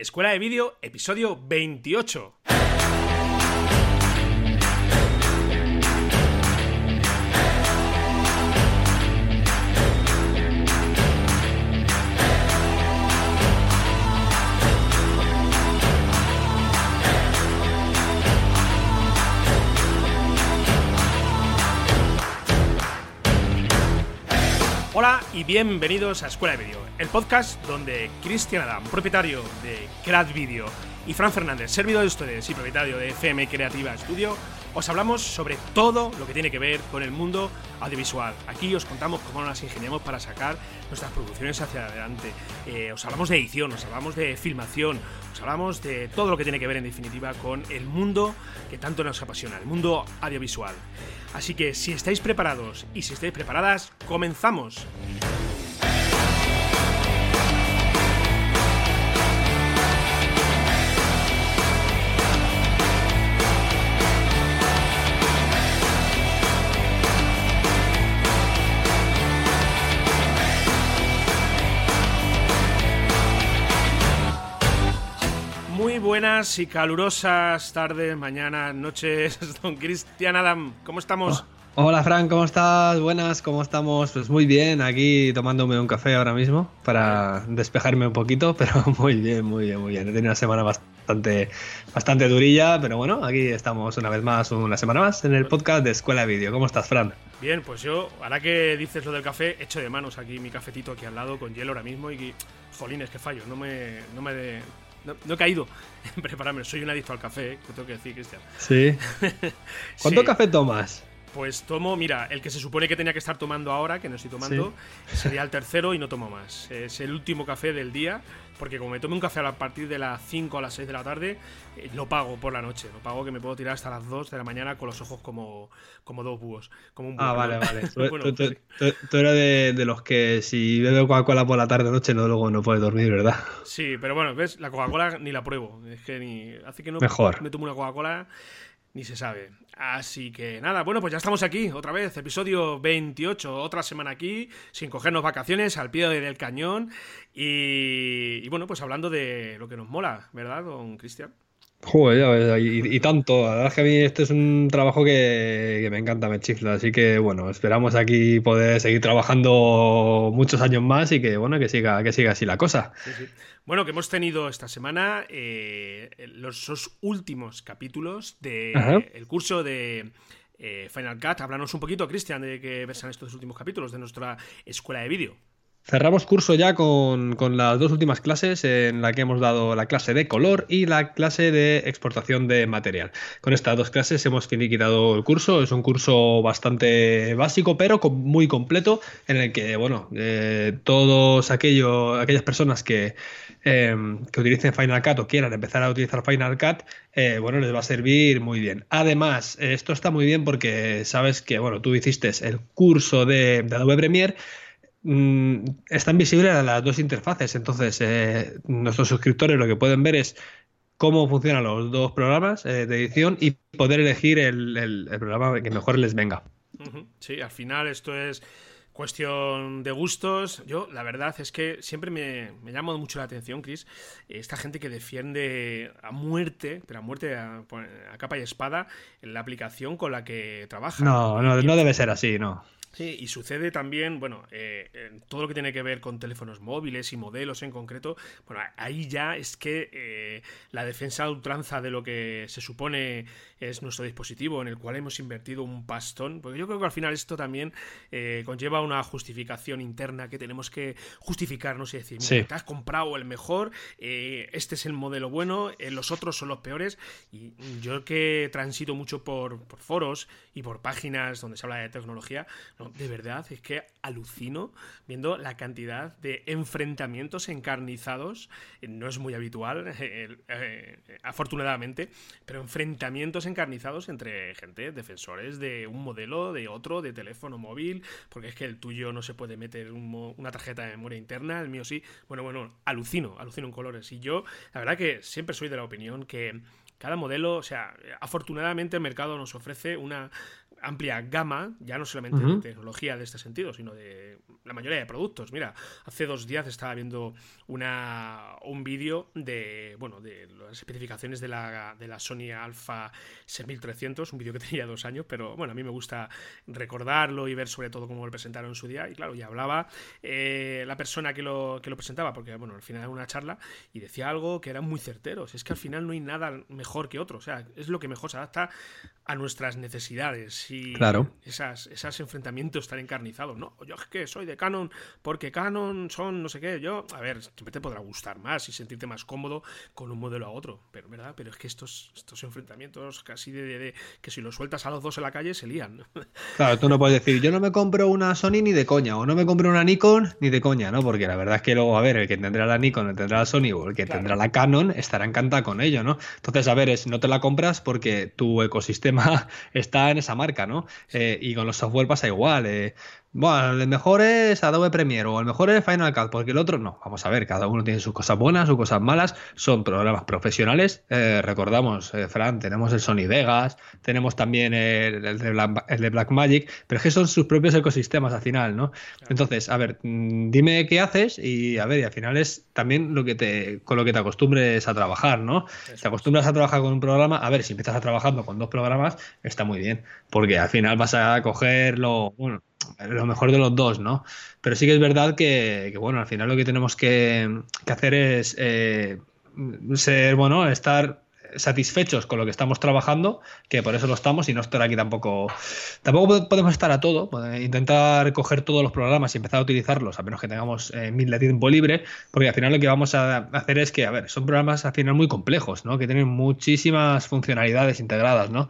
Escuela de Vídeo, episodio 28. Y bienvenidos a Escuela de Vídeo, el podcast donde Cristian Adam, propietario de Crat Video, y Fran Fernández, servidor de ustedes y propietario de FM Creativa Studio, os hablamos sobre todo lo que tiene que ver con el mundo audiovisual. Aquí os contamos cómo nos ingeniamos para sacar nuestras producciones hacia adelante. Eh, os hablamos de edición, os hablamos de filmación, os hablamos de todo lo que tiene que ver en definitiva con el mundo que tanto nos apasiona, el mundo audiovisual. Así que si estáis preparados y si estáis preparadas, comenzamos. Buenas y calurosas tardes, mañanas, noches, don Cristian Adam. ¿Cómo estamos? Hola Fran, ¿cómo estás? Buenas, ¿cómo estamos? Pues muy bien, aquí tomándome un café ahora mismo para despejarme un poquito, pero muy bien, muy bien, muy bien. He tenido una semana bastante, bastante durilla, pero bueno, aquí estamos una vez más, una semana más en el podcast de Escuela de Vídeo. ¿Cómo estás, Fran? Bien, pues yo, ahora que dices lo del café, echo de manos aquí mi cafetito aquí al lado con hielo ahora mismo y, jolines, que fallo, no me, no me, de, no, no, he caído en prepararme. Soy un adicto al café, ¿eh? que tengo que decir, Cristian. Sí. ¿Cuánto Sí. café tomas? Pues tomo, mira, el que se supone que tenía que estar tomando ahora, que no estoy tomando, sería el tercero y no tomo más. Es el último café del día, porque como me tome un café a partir de las 5 a las 6 de la tarde, eh, lo pago por la noche. Lo pago que me puedo tirar hasta las 2 de la mañana con los ojos como, como dos búhos. Como un búho, Ah, vale, vale. Tú, Bueno, tú- tú- sí. tú- tú eres de, de los que si bebe Coca-Cola por la tarde noche no luego no puedes dormir, ¿verdad? Sí, pero bueno, ves, la Coca-Cola ni la pruebo. Es que ni. Hace que no Mejor. me tomo una Coca-Cola, ni se sabe. Así que nada, bueno, pues ya estamos aquí, otra vez, episodio 28, otra semana aquí, sin cogernos vacaciones, al pie del cañón. Y, y bueno, pues hablando de lo que nos mola, ¿verdad, don Cristian? Joder, ya ves, y, y tanto. La verdad es que a mí este es un trabajo que, que me encanta, me chifla. Así que bueno, esperamos aquí poder seguir trabajando muchos años más y que bueno, que siga, que siga así la cosa. Sí, sí. Bueno, que hemos tenido esta semana eh, los dos últimos capítulos del curso de eh, Final Cut. Háblanos un poquito, Cristian, de qué versan estos últimos capítulos de nuestra escuela de vídeo. Cerramos curso ya con, con las dos últimas clases en la que hemos dado la clase de color y la clase de exportación de material. Con estas dos clases hemos finiquitado el curso. Es un curso bastante básico, pero muy completo, en el que, bueno, eh, todos aquello, aquellas personas que, eh, que utilicen Final Cut o quieran empezar a utilizar Final Cut, eh, bueno, les va a servir muy bien. Además, esto está muy bien porque sabes que, bueno, tú hiciste el curso de Adobe Premiere mm, están visibles las dos interfaces. Entonces, eh, nuestros suscriptores lo que pueden ver es cómo funcionan los dos programas eh, de edición y poder elegir el, el- el programa que mejor les venga. Sí, al final esto es cuestión de gustos. Yo, la verdad es que siempre me, me llama mucho la atención, Chris, esta gente que defiende a muerte, pero a muerte a, a capa y espada, la aplicación con la que trabaja. No, no, no debe ser así, no. Sí, y sucede también, bueno, eh, en todo lo que tiene que ver con teléfonos móviles y modelos en concreto, bueno, ahí ya es que eh, la defensa a ultranza de lo que se supone es nuestro dispositivo, en el cual hemos invertido un pastón, porque yo creo que al final esto también eh, conlleva una justificación interna que tenemos que justificarnos y decir, mira, Sí. te has comprado el mejor, eh, este es el modelo bueno, los otros son los peores, y yo que transito mucho por, por foros y por páginas donde se habla de tecnología, no, de verdad es que alucino viendo la cantidad de enfrentamientos encarnizados. Eh, No es muy habitual, eh, afortunadamente, pero enfrentamientos encarnizados entre gente, defensores de un modelo, de otro, de teléfono móvil, porque es que el tuyo no se puede meter una tarjeta de memoria interna, el mío sí. Bueno, bueno, alucino, alucino en colores. Y yo, la verdad que siempre soy de la opinión que cada modelo, o sea, afortunadamente el mercado nos ofrece una amplia gama, ya no solamente de tecnología de este sentido, sino de la mayoría de productos. Mira, hace dos días estaba viendo una, un vídeo de, bueno, de las especificaciones de la, de la Sony Alpha 6300, un vídeo que tenía dos años, pero bueno, a mí me gusta recordarlo y ver sobre todo cómo lo presentaron en su día. Y claro, ya hablaba eh, la persona que lo, que lo presentaba, porque bueno, al final era una charla, y decía algo que era muy certero. Es que al final no hay nada mejor que otro, o sea, es lo que mejor se adapta a nuestras necesidades y claro. esas, esos enfrentamientos tan encarnizados, ¿no? Yo es que soy de Canon porque Canon son no sé qué, yo, a ver, siempre te podrá gustar más y sentirte más cómodo con un modelo a otro, pero ¿verdad? Pero es que estos, estos enfrentamientos casi de, que si los sueltas a los dos en la calle se lían. Claro, tú no puedes decir, yo no me compro una Sony ni de coña, o no me compro una Nikon ni de coña, ¿no? Porque la verdad es que luego, a ver, el que tendrá la Nikon, el que tendrá la Sony o el que tendrá la Canon estará encantado con ello, ¿no? Entonces, a ver, es, no te la compras porque tu ecosistema está en esa marca, Eh, y con los software pasa igual. Eh, bueno, el mejor es Adobe Premiere o el mejor es Final Cut, porque el otro no. Vamos a ver, cada uno tiene sus cosas buenas, sus cosas malas. Son programas profesionales. Eh, recordamos, eh, Fran, tenemos el Sony Vegas, tenemos también el, de Black, el, de Blackmagic, pero es que son sus propios ecosistemas al final, ¿no? Entonces, a ver, mm, dime qué haces y a ver, y al final es también lo que te, con lo que te acostumbres a trabajar, ¿no? Si te acostumbras a trabajar con un programa, a ver, si empiezas a trabajando con dos programas, está muy bien, porque al final vas a cogerlo, bueno, lo mejor de los dos, ¿no? Pero sí que es verdad que, bueno, al final lo que tenemos que, hacer es eh, ser, bueno, estar satisfechos con lo que estamos trabajando, que por eso lo estamos y no estar aquí tampoco. Tampoco podemos estar a todo, intentar coger todos los programas y empezar a utilizarlos, a menos que tengamos eh, mil de tiempo libre, porque al final lo que vamos a hacer es que, a ver, son programas al final muy complejos, ¿no? Que tienen muchísimas funcionalidades integradas, ¿no?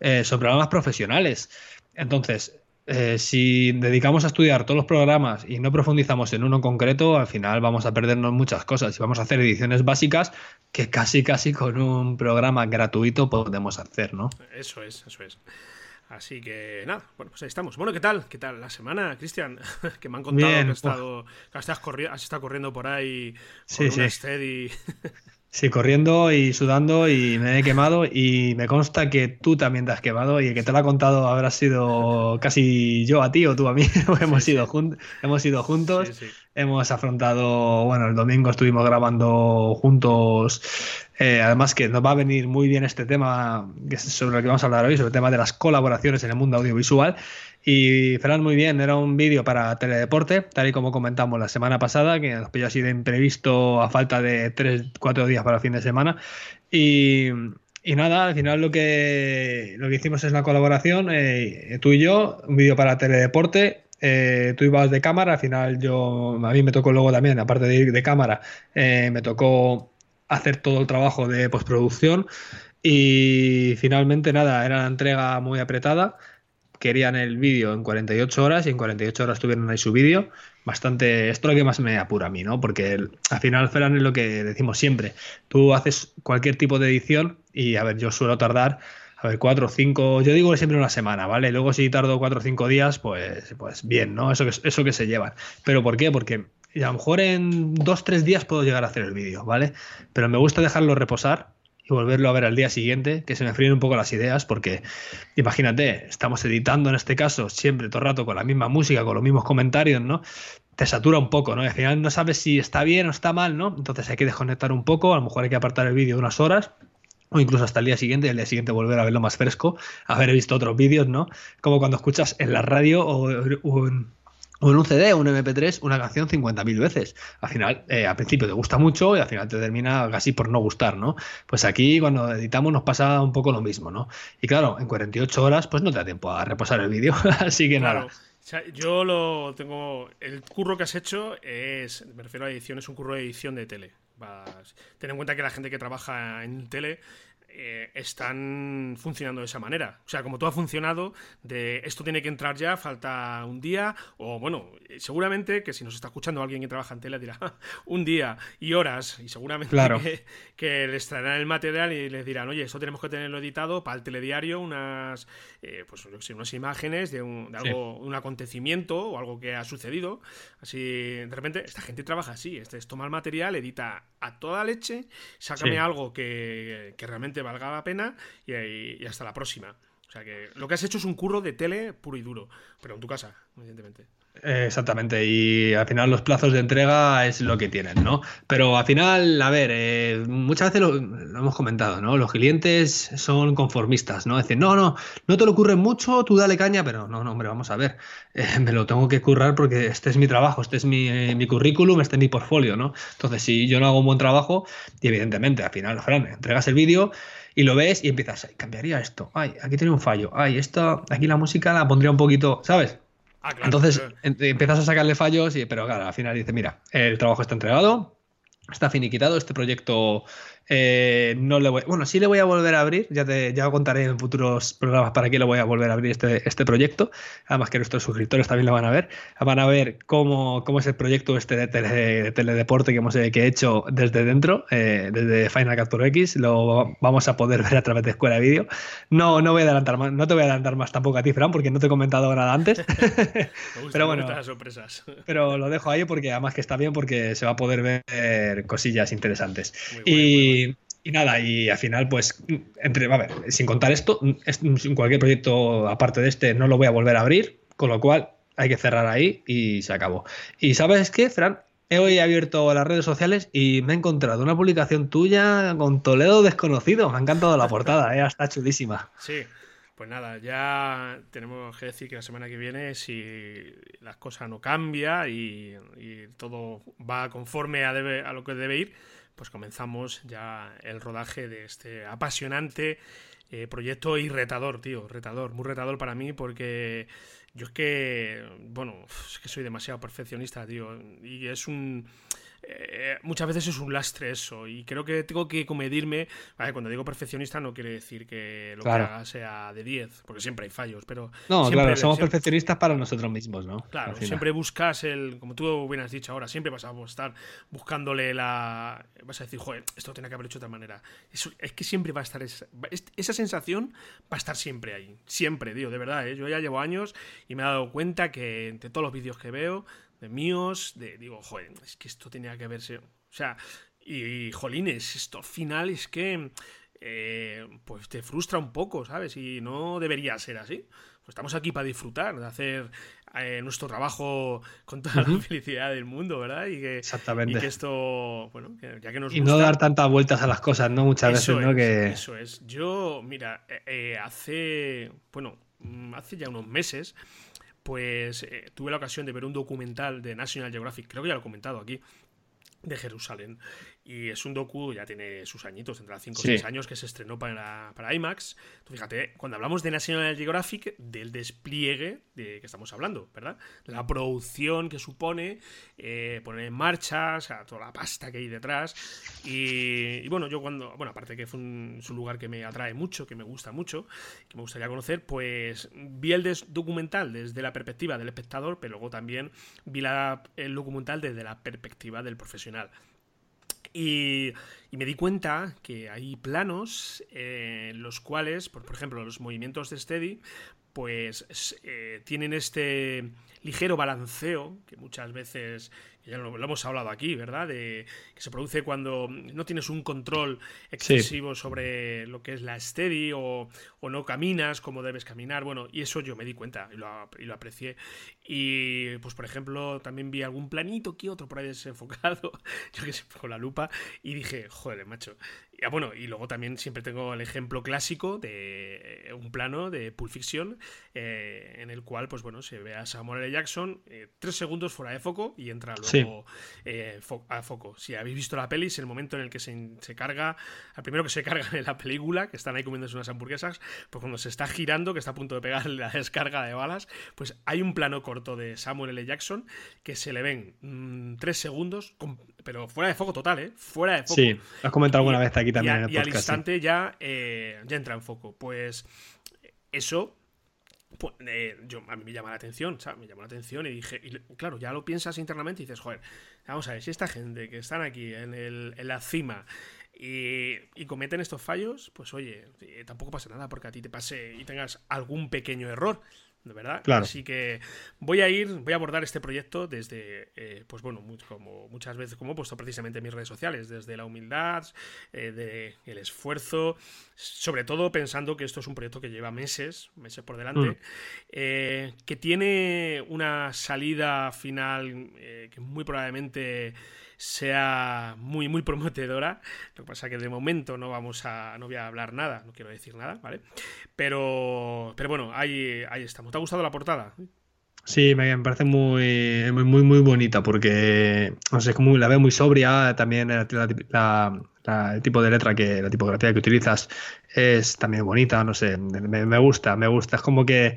Eh, son programas profesionales. Entonces, eh, si dedicamos a estudiar todos los programas y no profundizamos en uno en concreto, al final vamos a perdernos muchas cosas y vamos a hacer ediciones básicas que casi casi con un programa gratuito podemos hacer, ¿no? Eso es, eso es. Así que nada, bueno, pues ahí estamos. Bueno, ¿qué tal? ¿Qué tal la semana, Cristian? que me han contado que, has estado, que has, estado corriendo por ahí con sí, un steady. Sí, corriendo y sudando y me he quemado y me consta que tú también te has quemado y el que te lo ha contado habrá sido casi yo a ti o tú a mí. hemos, ido hemos ido juntos, hemos afrontado, bueno, el domingo estuvimos grabando juntos, eh, además que nos va a venir muy bien este tema sobre el que vamos a hablar hoy, sobre el tema de las colaboraciones en el mundo audiovisual. Y Fran, muy bien, era un vídeo para Teledeporte, tal y como comentamos la semana pasada, que nos pilló así de imprevisto a falta de 3-4 días para el fin de semana. Y, nada, al final lo que, lo que hicimos es la colaboración, eh, tú y yo, un vídeo para Teledeporte. Eh, tú ibas de cámara, al final yo, a mí me tocó luego también, aparte de ir de cámara, eh, me tocó hacer todo el trabajo de postproducción. Y finalmente nada, era una entrega muy apretada querían el vídeo en 48 horas y en 48 horas tuvieron ahí su vídeo. Bastante, esto es lo que más me apura a mí, ¿no? Porque al final, Ferran, es lo que decimos siempre. Tú haces cualquier tipo de edición y, a ver, yo suelo tardar, a ver, cuatro o cinco, yo digo siempre una semana, ¿vale? Luego si tardo cuatro o cinco días, pues, pues bien, ¿no? Eso que, eso que se llevan. ¿Pero por qué? Porque a lo mejor en dos, tres días puedo llegar a hacer el vídeo, ¿vale? Pero me gusta dejarlo reposar volverlo a ver al día siguiente, que se me fríen un poco las ideas, porque imagínate, estamos editando en este caso siempre todo el rato con la misma música, con los mismos comentarios, ¿no? Te satura un poco, ¿no? Y al final no sabes si está bien o está mal, ¿no? Entonces hay que desconectar un poco, a lo mejor hay que apartar el vídeo unas horas, o incluso hasta el día siguiente, y al día siguiente volver a verlo más fresco, haber visto otros vídeos, ¿no? Como cuando escuchas en la radio o, un o en un CD un MP3 una canción 50.000 veces. Al final, eh, al principio te gusta mucho y al final te termina casi por no gustar, ¿no? Pues aquí cuando editamos nos pasa un poco lo mismo, ¿no? Y claro, en 48 horas pues no te da tiempo a reposar el vídeo, así que nada. yo lo tengo. El curro que has hecho es. Me refiero a edición, es un curro de edición de tele. ten en cuenta que la gente que trabaja en tele eh, están funcionando de esa manera. O sea, como todo ha funcionado, de esto tiene que entrar ya, falta un día, o bueno, seguramente que si nos está escuchando alguien que trabaja en tele dirá un día y horas, y seguramente que, les traerán el material y les dirán, oye, esto tenemos que tenerlo editado para el telediario, unas, eh, pues, unas imágenes de, un, algo, un acontecimiento o algo que ha sucedido. Así, de repente, esta gente trabaja así, este es toma el material, edita a toda leche, sácame algo que, que realmente valga la pena y, hasta la próxima. O sea que lo que has hecho es un curro de tele puro y duro, pero en tu casa, evidentemente. Exactamente, y al final los plazos de entrega es lo que tienen, ¿no? Pero al final, a ver, eh, muchas veces lo, hemos comentado, ¿no? Los clientes son conformistas, ¿no? Decir, no, no, no te lo ocurre mucho, tú dale caña, pero no, no, hombre, vamos a ver, eh, me lo tengo que currar porque este es mi trabajo, este es mi, mi, currículum, este es mi portfolio, ¿no? Entonces, si yo no hago un buen trabajo, y evidentemente, al final, Fran, entregas el vídeo y lo ves y empiezas, ay, cambiaría esto, ay, aquí tiene un fallo, ay, esto, aquí la música la pondría un poquito, ¿sabes? Ah, Entonces empiezas a sacarle fallos, y, pero claro, al final dice, mira, el trabajo está entregado, está finiquitado, este proyecto eh, no le voy, bueno, sí le voy a volver a abrir, ya te ya contaré en futuros programas para qué le voy a volver a abrir este, este proyecto, además que nuestros suscriptores también lo van a ver, van a ver cómo, cómo es el proyecto este de, teledeporte que, hemos, que he hecho desde dentro, eh, desde Final Cut Pro X, lo vamos a poder ver a través de Escuela de Vídeo. No, no voy a adelantar más, no te voy a adelantar más tampoco a ti, Fran, porque no te he comentado nada antes. pero bueno, sorpresas. pero lo dejo ahí porque además que está bien porque se va a poder ver cosillas interesantes. y y, nada, y al final, pues, entre, sin contar esto, cualquier proyecto aparte de este no lo voy a volver a abrir, con lo cual hay que cerrar ahí y se acabó. Y sabes qué, Fran, he hoy abierto las redes sociales y me he encontrado una publicación tuya con Toledo desconocido. Me ha encantado la portada, ¿eh? está chulísima. Sí. Pues nada, ya tenemos que decir que la semana que viene, si las cosas no cambian y, todo va conforme a, a lo que debe ir, pues comenzamos ya el rodaje de este apasionante eh, proyecto y retador, tío, retador, muy retador para mí porque yo es que, bueno, es que soy demasiado perfeccionista, tío, y es un eh, muchas veces es un lastre eso y creo que tengo que comedirme. cuando digo perfeccionista no quiere decir que lo que haga sea de 10, porque siempre hay fallos, pero... No, claro, somos perfeccionistas para nosotros mismos, ¿no? Claro, siempre buscas el, como tú bien has dicho ahora, siempre vas a estar buscándole la... Vas a decir, joder, esto tiene que haber hecho de otra manera. es que siempre va a estar esa, esa sensación, va a estar siempre ahí, siempre, tío, de verdad, ¿eh? yo ya llevo años y me he dado cuenta que entre todos los vídeos que veo de míos, de digo, joder, es que esto tenía que verse. O sea, y, jolines, esto al final es que eh, pues te frustra un poco, ¿sabes? Y no debería ser así. Pues estamos aquí para disfrutar, de hacer eh, nuestro trabajo con toda la felicidad del mundo, ¿verdad? Y que, Exactamente. Y que esto, bueno, ya que nos Y no dar tantas vueltas a las cosas, ¿no? Muchas veces, ¿no? Que... Eso es. Yo, mira, eh, hace, bueno, mm, hace ya unos meses pues eh, tuve la ocasión de ver un documental de National Geographic, creo que ya lo he comentado aquí, de Jerusalén. Y es un docu, ya tiene sus añitos, tendrá 5 o 6 años, que se estrenó para, para IMAX. fíjate, cuando hablamos de National Geographic, del despliegue de que estamos hablando, ¿verdad? La producción que supone eh, poner en marcha, o sea, toda la pasta que hay detrás. Y, bueno, yo cuando, bueno, aparte que fue un, es un lugar que me atrae mucho, que me gusta mucho, que me gustaría conocer, pues vi el documental desde la perspectiva del espectador, pero luego también vi la, el documental desde la perspectiva del profesional. Y, me di cuenta que hay planos en los cuales, por, ejemplo, los movimientos de Steady, pues eh, tienen este ligero balanceo que muchas veces ya lo, hemos hablado aquí, ¿verdad? De que se produce cuando no tienes un control excesivo sobre lo que es la steady o, no caminas como debes caminar. Bueno, y eso yo me di cuenta y lo, y lo aprecié. Y pues, por ejemplo, también vi algún planito que otro por ahí desenfocado, yo que sé, con la lupa, y dije, joder, macho, y, ah, bueno, y luego también siempre tengo el ejemplo clásico de eh, un plano de Pulp Fiction eh, en el cual, pues bueno, se ve a Samuel L. Jackson eh, tres segundos fuera de foco y entra luego a foco. Si habéis visto la peli, es el momento en el que se, se, carga, al primero que se carga en la película, que están ahí comiéndose unas hamburguesas, pues cuando se está girando, que está a punto de pegar la descarga de balas, pues hay un plano corto de Samuel L. Jackson que se le ven mm, tres segundos, pero fuera de foco total, ¿eh? Fuera de foco. Sí, lo has comentado alguna vez aquí y, al instante ya, eh, ya entra en foco. Pues eso pues, eh, yo, a mí me llama la atención, me llamó la atención y dije, y, claro, ya lo piensas internamente y dices, joder, vamos a ver, si esta gente que están aquí en, el, en la cima y, y, cometen estos fallos, pues oye, tampoco pasa nada porque a ti te pase y tengas algún pequeño error. De verdad. Así que voy a ir, voy a abordar este proyecto desde, eh, pues bueno, como muchas veces, como he puesto precisamente en mis redes sociales, desde la humildad, eh, de el esfuerzo, sobre todo pensando que esto es un proyecto que lleva meses, meses por delante, mm. eh, que tiene una salida final que muy probablemente sea muy, muy prometedora. Lo que pasa que de momento no vamos a. no voy a hablar nada, no quiero decir nada, ¿vale? Pero. Pero bueno, ahí, ahí estamos. ¿Te ha gustado la portada? Sí, me parece muy, muy, muy bonita porque, no sé, como la veo muy sobria, también el tipo de letra que, la tipografía que utilizas es también bonita, no sé, me, me gusta, me gusta, es como que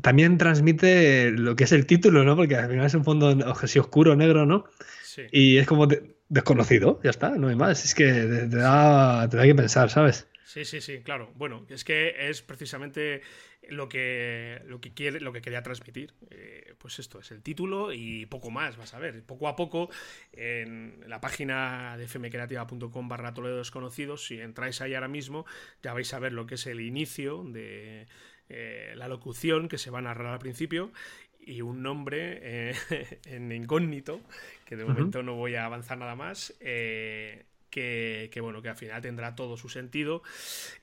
también transmite lo que es el título, ¿no? Porque al final es un fondo así oscuro, negro, ¿no? Sí. Y es como desconocido, ya está, no hay más. Es que te da, te da que pensar, ¿sabes? Sí, sí, sí, claro. Bueno, es que es precisamente lo que, lo que, quiere, lo que quería transmitir. Eh, pues esto es el título y poco más, vas a ver. Poco a poco, en la página de fmcreativa.com barra Toledo Desconocidos, si entráis ahí ahora mismo, ya vais a ver lo que es el inicio de eh, la locución que se va a narrar al principio y un nombre eh, en incógnito, que de momento no voy a avanzar nada más, eh, que, bueno, que al final tendrá todo su sentido.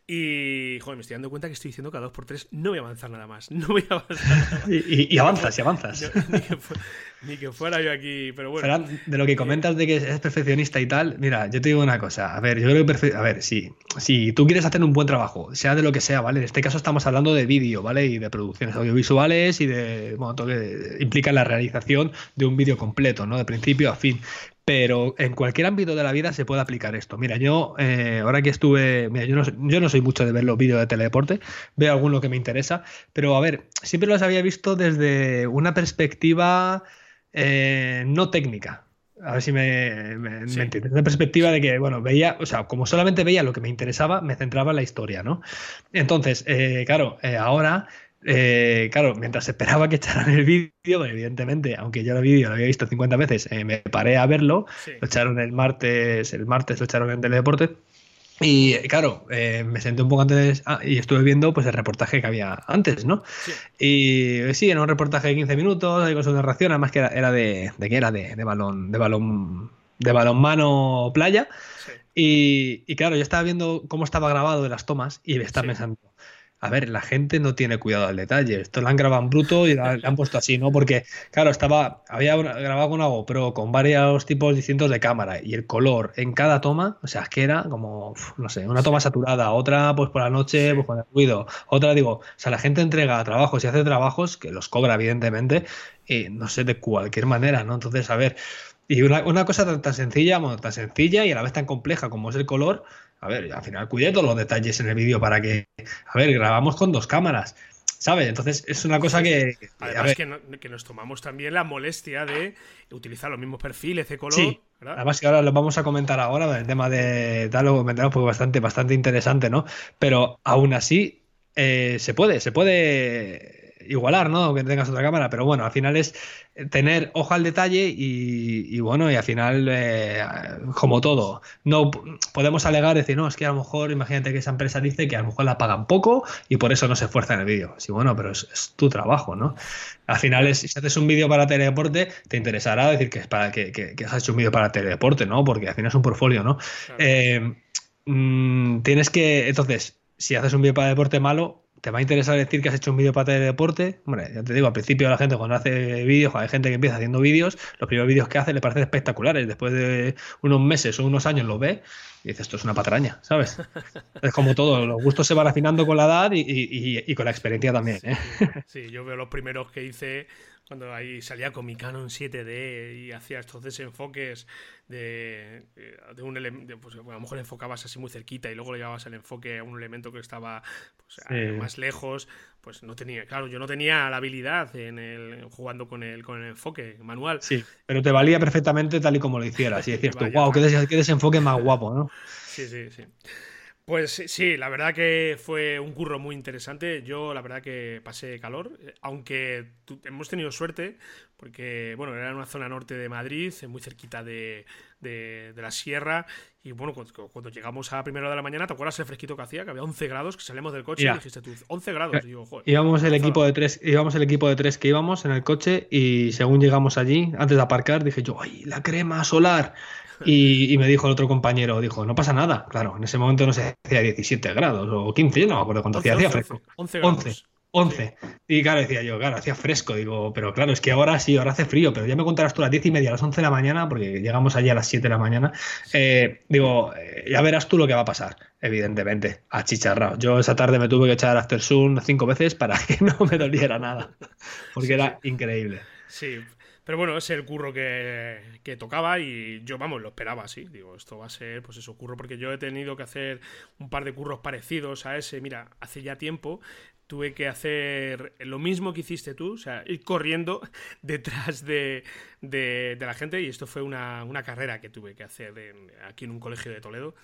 Y, joder, me estoy dando cuenta que estoy diciendo cada dos por tres no voy a avanzar nada más. No voy a avanzar Y, avanzas, y avanzas. ni, que fuera, yo aquí, pero bueno. de lo que comentas de que es perfeccionista y tal, mira, yo te digo una cosa. A ver, yo creo que, a ver, si, si tú quieres hacer un buen trabajo, sea de lo que sea, ¿vale? En este caso estamos hablando de vídeo, ¿vale? Y de producciones audiovisuales y de, bueno, todo que implica la realización de un vídeo completo, ¿no? De principio a fin pero en cualquier ámbito de la vida se puede aplicar esto. Mira, yo eh, ahora que estuve, mira, yo no, yo no soy mucho de ver los vídeos de teledeporte, veo alguno que me interesa, pero a ver, siempre los había visto desde una perspectiva eh, no técnica. A ver si me, me, entiendes. Una perspectiva de que, bueno, veía, o sea, como solamente veía lo que me interesaba, me centraba en la historia, ¿no? Entonces, eh, claro, ahora eh, claro, mientras esperaba que echaran el vídeo, evidentemente, aunque yo el vídeo lo había visto 50 veces, eh, me paré a verlo. Lo echaron el martes, el martes lo echaron en Teledeporte. Y claro, eh, me senté un poco antes ah, y estuve viendo pues el reportaje que había antes, ¿no? Y sí, era un reportaje de 15 minutos, hay cosas de narración, además que era, de, de qué era de, de, balón, de balón, de balonmano playa. Y, y, claro, yo estaba viendo cómo estaba grabado de las tomas y me estaba pensando, a ver, la gente no tiene cuidado al detalle. Esto lo han grabado en bruto y lo han, puesto así, ¿no? Porque, claro, estaba, había grabado con algo, pero con varios tipos distintos de cámara y el color en cada toma, o sea, es que era como, no sé, una toma saturada, otra pues por la noche, pues con el ruido, otra digo, o sea, la gente entrega trabajos y hace trabajos que los cobra, evidentemente, y no sé, de cualquier manera, ¿no? Entonces, a ver, y una, una cosa tan, tan sencilla, tan sencilla y a la vez tan compleja como es el color, a ver, al final cuidé todos los detalles en el vídeo para que, a ver, grabamos con dos cámaras. ¿Sabes? Entonces es una cosa que. Además, que, nos tomamos también la molestia de utilizar los mismos perfiles de color. Sí. Además, que ahora lo vamos a comentar ahora, el tema de tal, lo comentamos porque bastante, bastante interesante, ¿no? Pero aún así, eh, se puede, se puede igualar, ¿no? Que tengas otra cámara, pero bueno, al final es tener ojo al detalle y, bueno, y al final, eh, como todo, no podemos alegar, decir, no, es que a lo mejor, imagínate que esa empresa dice que a lo mejor la pagan poco y por eso no se esfuerza en el vídeo. Sí, bueno, pero es, tu trabajo, ¿no? Al final, es, si haces un vídeo para teledeporte, te interesará decir que es para que, que, has hecho un vídeo para teledeporte, ¿no? Porque al final es un portfolio, ¿no? Eh, mm, tienes que, entonces, si haces un vídeo para deporte malo, ¿Te va a interesar decir que has hecho un vídeo para deporte? Hombre, ya te digo, al principio la gente cuando hace vídeos, hay gente que empieza haciendo vídeos, los primeros vídeos que hace le parecen espectaculares. Después de unos meses o unos años lo ve y dice, esto es una patraña, ¿sabes? es como todo, los gustos se van afinando con la edad y, con la experiencia también. ¿eh? sí, yo veo los primeros que hice cuando ahí salía con mi Canon 7D y hacía estos desenfoques de, de un elemento, pues a lo mejor enfocabas así muy cerquita y luego le llevabas el enfoque a un elemento que estaba pues, más lejos, pues no tenía, claro, yo no tenía la habilidad en el jugando con el, con el enfoque manual. Sí, pero te valía perfectamente tal y como lo hicieras y decías tú, wow, qué, qué desenfoque más guapo, ¿no? Sí, sí, sí. Pues sí, la verdad que fue un curro muy interesante. Yo la verdad que pasé calor, aunque hemos tenido suerte porque bueno, era en una zona norte de Madrid, muy cerquita de, de, la sierra, y bueno, cuando, llegamos a primera de la mañana, ¿te acuerdas el fresquito que hacía? Que había 11 grados, que salimos del coche y dijiste tú, 11 grados. Y íbamos, el equipo de tres, íbamos el equipo de tres que íbamos en el coche y según llegamos allí, antes de aparcar, dije yo, ¡ay, la crema solar! Y, me dijo el otro compañero, dijo, no pasa nada. Claro, en ese momento no se hacía 17 grados o 15, yo no me acuerdo cuánto hacía, hacía fresco. 11 grados. 11. Y claro, decía yo, claro, hacía fresco. Digo, pero claro, es que ahora sí, ahora hace frío, pero ya me contarás tú a las 10 y media, a las 11 de la mañana, porque llegamos allí a las 7 de la mañana. Eh, digo, eh, ya verás tú lo que va a pasar, evidentemente, achicharrado. Yo esa tarde me tuve que echar After Sun cinco veces para que no me doliera nada, porque era increíble. Sí, pero bueno, es el curro que, que, tocaba y yo, vamos, lo esperaba así. Digo, esto va a ser, pues eso, curro, porque yo he tenido que hacer un par de curros parecidos a ese. Mira, hace ya tiempo tuve que hacer lo mismo que hiciste tú, o sea, ir corriendo detrás de, de, la gente y esto fue una, carrera que tuve que hacer aquí en un colegio de Toledo,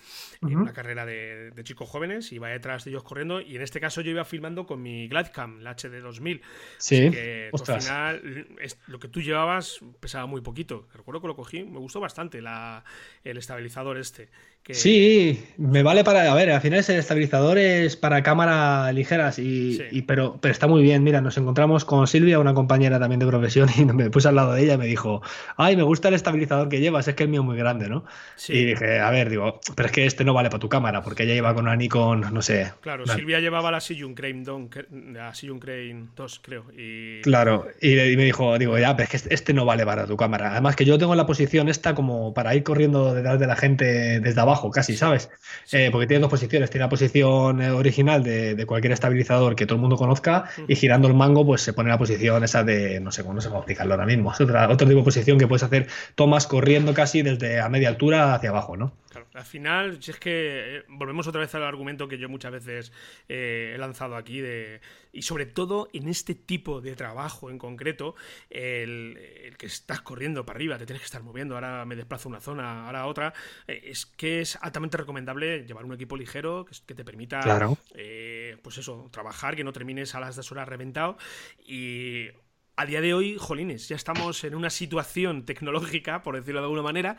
una carrera de, chicos jóvenes, iba detrás de ellos corriendo y en este caso yo iba filmando con mi Gladcam, la HD2000. Sí, que al final lo que tú llevabas pesaba muy poquito. Recuerdo que lo cogí, me gustó bastante la, el estabilizador este. Sí, me vale para. A ver, al final ese estabilizador es para cámaras ligeras, y, pero, pero está muy bien. Mira, nos encontramos con Silvia, una compañera también de profesión, y me puse al lado de ella y me dijo: Ay, me gusta el estabilizador que llevas, es que el mío es muy grande, ¿no? Y dije: A ver, digo, pero es que este no vale para tu cámara, porque ella lleva con una Nikon, no sé. Claro, Silvia llevaba la Sijun Crane 2, la Crane 2, creo. Y... Claro, y, me dijo: Digo, ya, pero es que este, este no vale para tu cámara. Además, que yo tengo la posición esta como para ir corriendo detrás de la gente desde abajo casi, ¿sabes? Eh, porque tiene dos posiciones. Tiene la posición eh, original de, cualquier estabilizador que todo el mundo conozca y girando el mango, pues se pone la posición esa de, no sé cómo no sé cómo explicarlo ahora mismo. Es otra, otro tipo de posición que puedes hacer tomas corriendo casi desde a media altura hacia abajo, ¿no? Al final, si es que eh, volvemos otra vez al argumento que yo muchas veces he lanzado aquí de y sobre todo en este tipo de trabajo en concreto, el, que estás corriendo para arriba, te tienes que estar moviendo, ahora me desplazo a una zona, ahora a otra, eh, es que es altamente recomendable llevar un equipo ligero que, te permita, eh, pues eso, trabajar, que no termines a las dos horas reventado. Y a día de hoy, jolines, ya estamos en una situación tecnológica, por decirlo de alguna manera,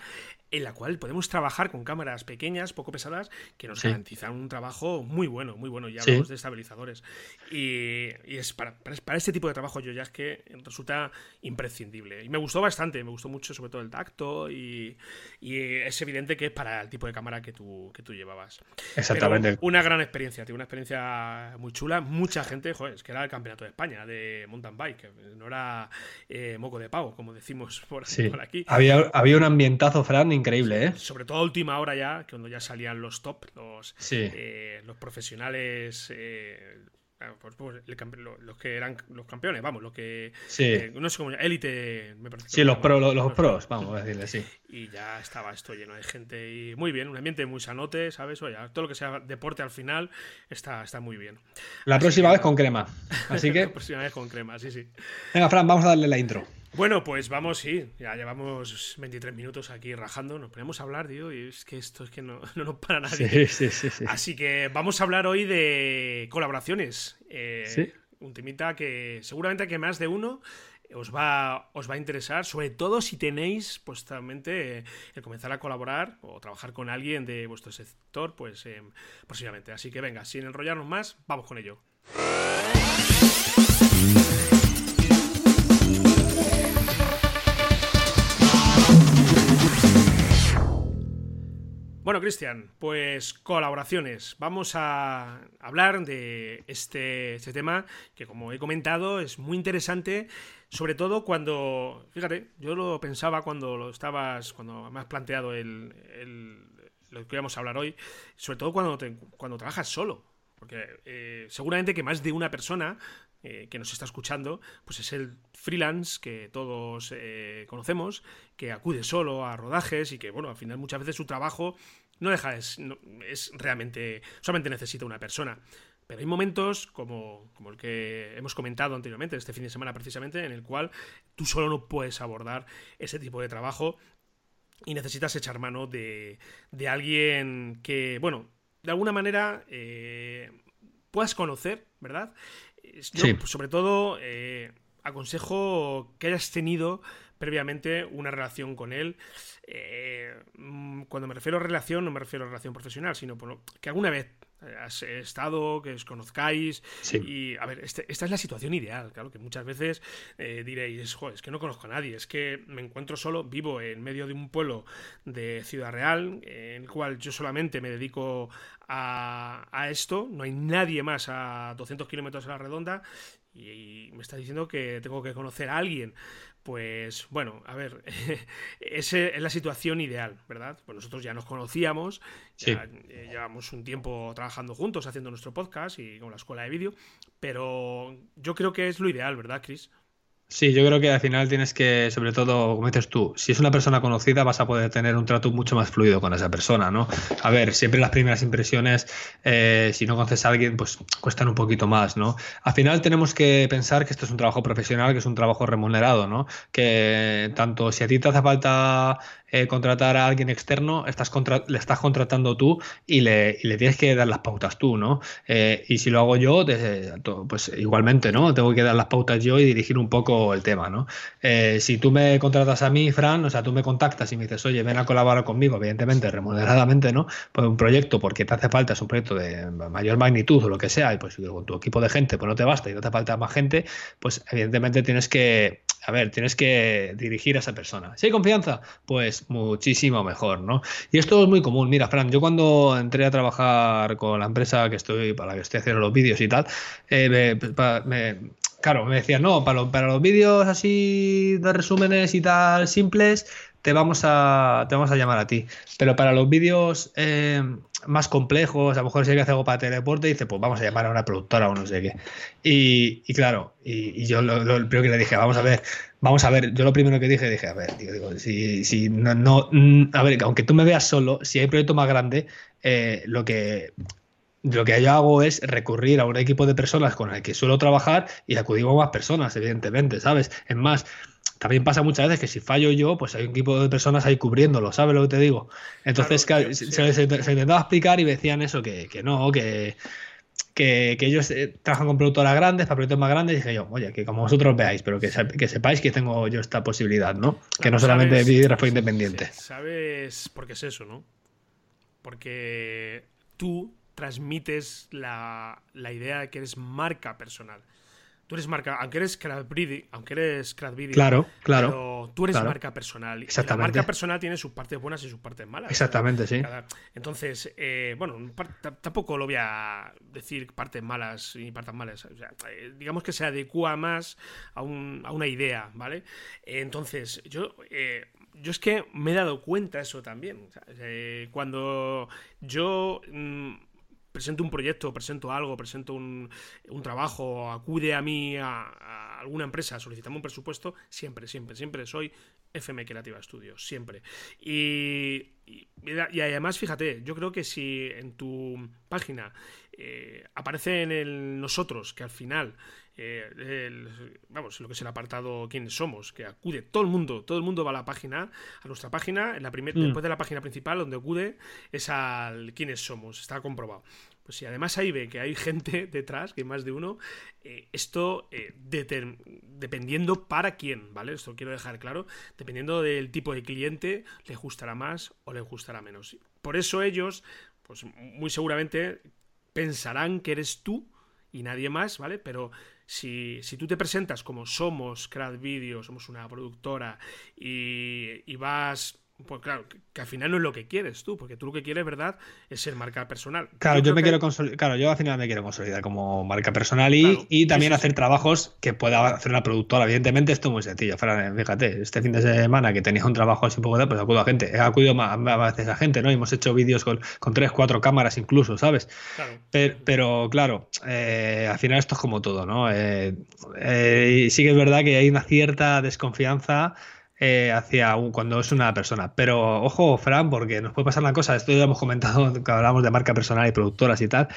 en la cual podemos trabajar con cámaras pequeñas, poco pesadas, que nos garantizan un trabajo muy bueno, muy bueno. Ya hablamos de estabilizadores. Y, es para, para, este tipo de trabajo yo ya es que resulta imprescindible. Y me gustó bastante, me gustó mucho sobre todo el tacto y, es evidente que es para el tipo de cámara que tú, que tú llevabas. Exactamente. una gran experiencia, tío, una experiencia muy chula. Mucha gente, joder, es que era el campeonato de España de mountain bike era eh, moco de pavo, como decimos por, aquí. Había, había, un ambientazo, Fran, increíble, ¿eh? Sobre todo a última hora ya, cuando ya salían los top, los, eh, los profesionales. Eh, pues, pues, los que eran los campeones, vamos, los que. Eh, no sé cómo. Élite, me parece. Sí, los, los, pros, vamos a decirle, sí. Y ya estaba esto lleno de gente y muy bien, un ambiente muy sanote, ¿sabes? Oye, todo lo que sea deporte al final está, está muy bien. La próxima vez con crema. Así que. La próxima vez con crema, sí, sí. Venga, Fran, vamos a darle la intro. Bueno, pues vamos, sí, ya llevamos 23 minutos aquí rajando, nos ponemos a hablar, tío, y es que esto es que no, no nos para nadie. Sí, sí, sí, Así que vamos a hablar hoy de colaboraciones. Eh, un temita que seguramente que más de uno os va, os va a interesar, sobre todo si tenéis pues el comenzar a colaborar o trabajar con alguien de vuestro sector, pues eh, próximamente. Así que venga, sin enrollarnos más, vamos con ello. Bueno, Cristian, pues colaboraciones. Vamos a hablar de este, este, tema que, como he comentado, es muy interesante, sobre todo cuando, fíjate, yo lo pensaba cuando lo estabas, cuando me has planteado el, lo que íbamos a hablar hoy, sobre todo cuando, cuando trabajas solo. Porque eh, seguramente que más de una persona eh, que nos está escuchando, pues es el freelance que todos eh, conocemos, que acude solo a rodajes y que, bueno, al final muchas veces su trabajo no deja, es, realmente, solamente necesita una persona. Pero hay momentos como, como, el que hemos comentado anteriormente, este fin de semana precisamente, en el cual tú solo no puedes abordar ese tipo de trabajo y necesitas echar mano de, de alguien que, bueno, de alguna manera eh, puedas conocer, ¿verdad? Yo, pues, sobre todo, eh, aconsejo que hayas tenido previamente una relación con él. Eh, mm, cuando me refiero a relación, no me refiero a relación profesional, sino que alguna vez has estado, que os conozcáis. Y, a ver, este, esta es la situación ideal, claro, que muchas veces eh, diréis, joder, es que no conozco a nadie, es que me encuentro solo, vivo en medio de un pueblo de Ciudad Real, en el cual yo solamente me dedico a, a esto, no hay nadie más a 200 kilómetros a la redonda, y, me está diciendo que tengo que conocer a alguien. Pues bueno, a ver, esa es la situación ideal, ¿verdad? Pues nosotros ya nos conocíamos, ya, eh, llevamos un tiempo trabajando juntos, haciendo nuestro podcast y con la escuela de vídeo, pero yo creo que es lo ideal, ¿verdad, Chris? Sí, yo creo que al final tienes que, sobre todo, como dices tú, si es una persona conocida vas a poder tener un trato mucho más fluido con esa persona, ¿no? A ver, siempre las primeras impresiones, eh, si no conoces a alguien, pues cuestan un poquito más, ¿no? Al final tenemos que pensar que esto es un trabajo profesional, que es un trabajo remunerado, ¿no? Que tanto si a ti te hace falta eh, contratar a alguien externo, estás le estás contratando tú y le, tienes que dar las pautas tú, ¿no? Eh, y si lo hago yo, pues igualmente, ¿no? Tengo que dar las pautas yo y dirigir un poco el tema, ¿no? Eh, si tú me contratas a mí, Fran, o sea, tú me contactas y me dices, oye, ven a colaborar conmigo, evidentemente, remuneradamente, ¿no? Pues un proyecto, porque te hace falta, es un proyecto de mayor magnitud o lo que sea, y pues con tu equipo de gente, pues no te basta y no te falta más gente, pues evidentemente tienes que, a ver, tienes que dirigir a esa persona. Si hay confianza, pues muchísimo mejor, ¿no? Y esto es muy común. Mira, Fran, yo cuando entré a trabajar con la empresa que estoy, para la que estoy haciendo los vídeos y tal, eh, me, claro, me decían, no, para, para los vídeos así de resúmenes y tal simples, te vamos a, te vamos a llamar a ti. Pero para los vídeos eh, más complejos, a lo mejor si hay que hacer algo para teleporte, dice, pues vamos a llamar a una productora o no sé qué. Y, claro, y, yo lo, primero que le dije, vamos a ver, vamos a ver, yo lo primero que dije, dije, a ver, digo, si, si no, mm, a ver, aunque tú me veas solo, si hay proyecto más grande, eh, lo que lo que yo hago es recurrir a un equipo de personas con el que suelo trabajar y acudir a más personas, evidentemente, ¿sabes? Es más, también pasa muchas veces que si fallo yo, pues hay un equipo de personas ahí cubriéndolo, ¿sabes lo que te digo? Entonces se, intentaba explicar y me decían eso, que, no, que, que, ellos eh, trabajan con productoras grandes, para proyectos más grandes, y dije yo, oye, que como vosotros veáis, pero que, que sepáis que tengo yo esta posibilidad, ¿no? Que no solamente vivir fue independiente. ¿Sabes por qué es eso, no? Porque tú transmites la, la idea de que eres marca personal. Tú eres marca, aunque eres Cradvideo, aunque eres claro, claro, pero tú eres marca personal. Exactamente. la marca personal tiene sus partes buenas y sus partes malas. Exactamente, sí. Entonces, eh, bueno, tampoco lo voy a decir partes malas y partes malas. Eh, digamos que se adecua más a, un, a una idea, ¿vale? Entonces, yo eh, yo es que me he dado cuenta eso también. cuando yo mm, presento un proyecto, presento algo, presento un, un trabajo, acude a mí, a, alguna empresa, solicitamos un presupuesto, siempre, siempre, siempre soy FM Creativa Studios, siempre. Y, y, además, fíjate, yo creo que si en tu página eh, aparece en el nosotros, que al final eh, vamos, lo que es el apartado quiénes somos, que acude todo el mundo, todo el mundo va a la página, a nuestra página, en la primer, mm. después de la página principal, donde acude es al quiénes somos, está comprobado. Pues si además ahí ve que hay gente detrás, que hay más de uno, eh, esto eh, dependiendo para quién, ¿vale? Esto quiero dejar claro, dependiendo del tipo de cliente, le gustará más o le gustará menos. Por eso ellos, pues muy seguramente pensarán que eres tú y nadie más, ¿vale? Pero si, si tú te presentas como somos Crad Video, somos una productora y, y vas pues claro, que, al final no es lo que quieres tú, porque tú lo que quieres, ¿verdad?, es ser marca personal. Claro, yo, me quiero consolidar, claro, yo al final me quiero consolidar como marca personal y, también hacer trabajos que pueda hacer una productora. Evidentemente, esto es muy sencillo. Fíjate, este fin de semana que tenía un trabajo así un poco de, pues acudo a gente. He acudido más, veces a gente, ¿no? hemos hecho vídeos con, con tres, cuatro cámaras incluso, ¿sabes? Pero, claro, eh, al final esto es como todo, ¿no? Eh, eh, sí que es verdad que hay una cierta desconfianza eh, hacia un, cuando es una persona. Pero ojo, Fran, porque nos puede pasar una cosa, esto ya hemos comentado que hablamos de marca personal y productoras y tal.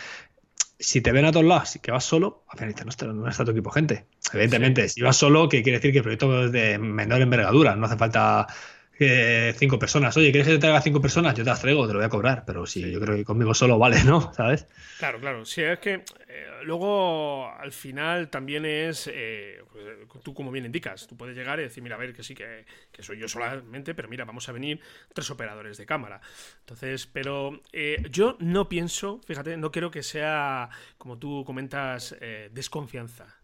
Si te ven a todos lados y que vas solo, al final no está, no está tu equipo gente. Evidentemente, si vas solo, que quiere decir que el proyecto es de menor envergadura, no hace falta eh, cinco personas. Oye, ¿quieres que te traiga cinco personas? Yo te las traigo, te lo voy a cobrar, pero sí, yo creo que conmigo solo vale, ¿no? ¿Sabes? Claro, claro. Sí, es que eh, luego al final también es, eh, pues, tú como bien indicas, tú puedes llegar y decir, mira, a ver, que sí, que, que, soy yo solamente, pero mira, vamos a venir tres operadores de cámara. Entonces, pero yo no pienso, fíjate, no quiero que sea, como tú comentas, desconfianza.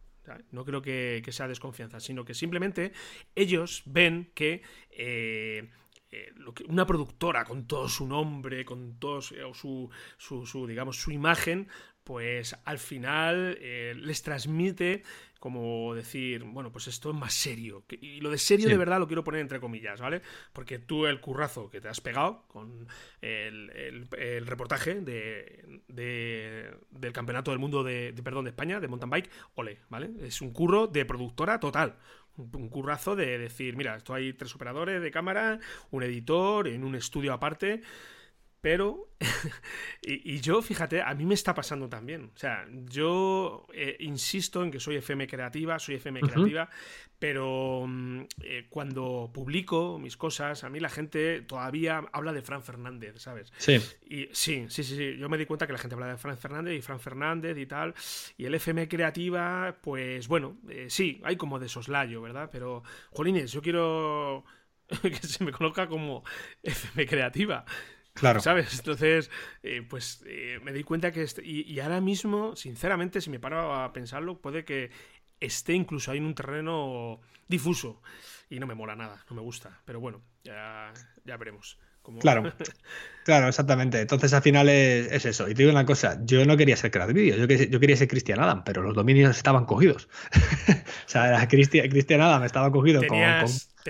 No creo que, sea desconfianza, sino que simplemente ellos ven que, eh, eh, una productora con todo su nombre, con todo su, su, digamos, su imagen, pues al final eh, les transmite como decir, bueno, pues esto es más serio. Y lo de serio de verdad lo quiero poner entre comillas, ¿vale? Porque tú el currazo que te has pegado con el, reportaje de, del Campeonato del Mundo de, perdón, de España, de mountain bike, ole, ¿vale? Es un curro de productora total. Un, currazo de decir, mira, esto hay tres operadores de cámara, un editor, en un estudio aparte. Pero, y, yo, fíjate, a mí me está pasando también. O sea, yo eh, insisto en que soy FM creativa, soy FM creativa, pero mm, eh, cuando publico mis cosas, a mí la gente todavía habla de Fran Fernández, ¿sabes? Sí. Y, sí, sí, sí, sí. Yo me di cuenta que la gente habla de Fran Fernández y Fran Fernández y tal. Y el FM creativa, pues bueno, eh, sí, hay como de soslayo, ¿verdad? Pero, Jolines, yo quiero que se me conozca como FM creativa. Claro. ¿Sabes? Entonces, eh, pues eh, me di cuenta que... Este, y, ahora mismo, sinceramente, si me paro a pensarlo, puede que esté incluso ahí en un terreno difuso. Y no me mola nada, no me gusta. Pero bueno, ya, ya veremos. Claro, claro, exactamente. Entonces al final es, eso. Y te digo una cosa, yo no quería ser Crash Video, yo, yo quería ser Cristian Adam, pero los dominios estaban cogidos. o sea, era Cristian, Cristian Adam estaba cogido con,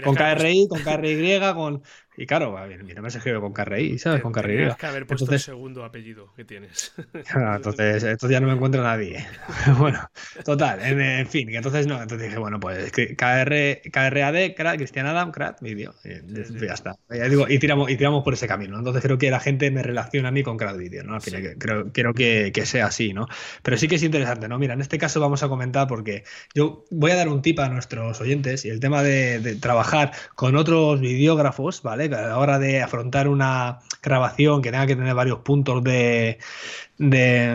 con, KRI, con KRY, con, y claro, a ver, mira, me escribe con KRI, ¿sabes? Con. Tienes que haber puesto entonces, el segundo apellido que tienes. entonces, entonces ya no me encuentro nadie. bueno, total, en, fin, entonces no, entonces dije, bueno, pues KR, KRAD, Cristian Adam, Krat, vídeo. Ya está. Ya digo, y tiramos, y tiramos por ese camino. Entonces creo que la gente me relaciona a mí con Krat Video, ¿no? Al final, creo, quiero que, que, sea así, ¿no? Pero sí que es interesante, ¿no? Mira, en este caso vamos a comentar porque yo voy a dar un tip a nuestros oyentes y el tema de, de trabajar con otros videógrafos, ¿vale? A la hora de afrontar una grabación que tenga que tener varios puntos de, de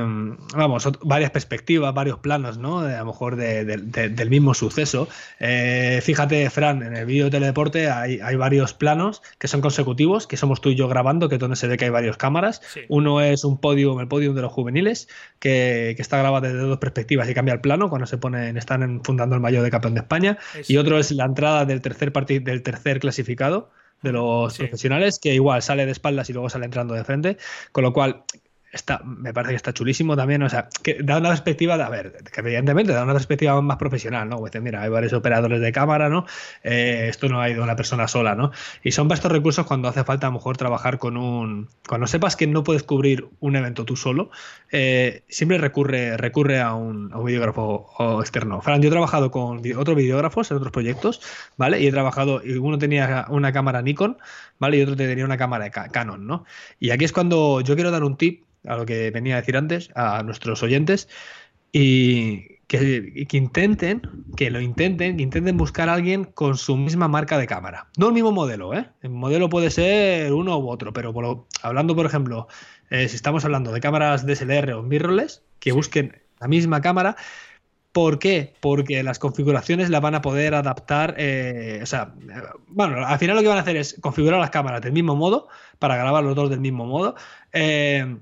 vamos, varias perspectivas, varios planos, ¿no? a lo mejor del mismo suceso. Eh, fíjate, Fran, en el vídeo de teledeporte hay, varios planos que son consecutivos, que somos tú y yo grabando, que es donde se ve que hay varias cámaras. Uno es un podium, el podium de los juveniles, que, está grabado desde dos perspectivas y cambia el plano cuando se ponen, están fundando el mayor de campeón de España. Y otro es la entrada del tercer, del tercer clasificado de los profesionales, que igual sale de espaldas y luego sale entrando de frente, con lo cual está, me parece que está chulísimo también, o sea, que da una perspectiva, de, a ver, que evidentemente da una perspectiva más profesional, ¿no? Pues, mira, hay varios operadores de cámara, ¿no? Eh, esto no ha ido una persona sola, ¿no? Y son estos recursos cuando hace falta a lo mejor trabajar con un... Cuando sepas que no puedes cubrir un evento tú solo, eh, siempre recurre, recurre a un, a un videógrafo externo. Fran, yo he trabajado con otros videógrafos en otros proyectos, ¿vale? Y he trabajado, y uno tenía una cámara Nikon, ¿vale? Y otro tenía una cámara Canon, ¿no? Y aquí es cuando yo quiero dar un tip a lo que venía a decir antes, a nuestros oyentes, y que, intenten, que lo intenten, que intenten buscar a alguien con su misma marca de cámara. No el mismo modelo, ¿eh? El modelo puede ser uno u otro, pero hablando, por ejemplo, eh, si estamos hablando de cámaras DSLR o mirrorless, que busquen la misma cámara. ¿Por qué? Porque las configuraciones la van a poder adaptar. Eh, o sea, bueno, al final lo que van a hacer es configurar las cámaras del mismo modo para grabar los dos del mismo modo. Eh,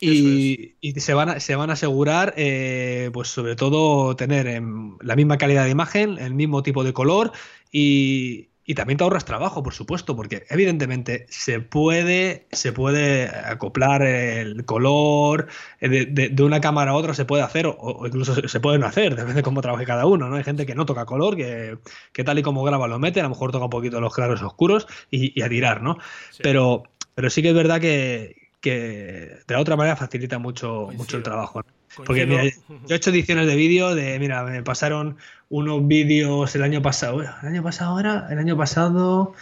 y, se, van a, se van a asegurar, eh, pues sobre todo, tener em, la misma calidad de imagen, el mismo tipo de color y, y, también te ahorras trabajo, por supuesto, porque evidentemente se puede, se puede acoplar el color eh, de, una cámara a otra, se puede hacer o, incluso se puede no hacer, depende de cómo trabaje cada uno. ¿no? Hay gente que no toca color, que, que, tal y como graba lo mete, a lo mejor toca un poquito los claros oscuros y, a tirar, ¿no? Pero, pero sí que es verdad que que de la otra manera facilita mucho, mucho el trabajo. Porque mira, yo he hecho ediciones de vídeo de, mira, me pasaron unos vídeos el año pasado, el año pasado era, el año pasado,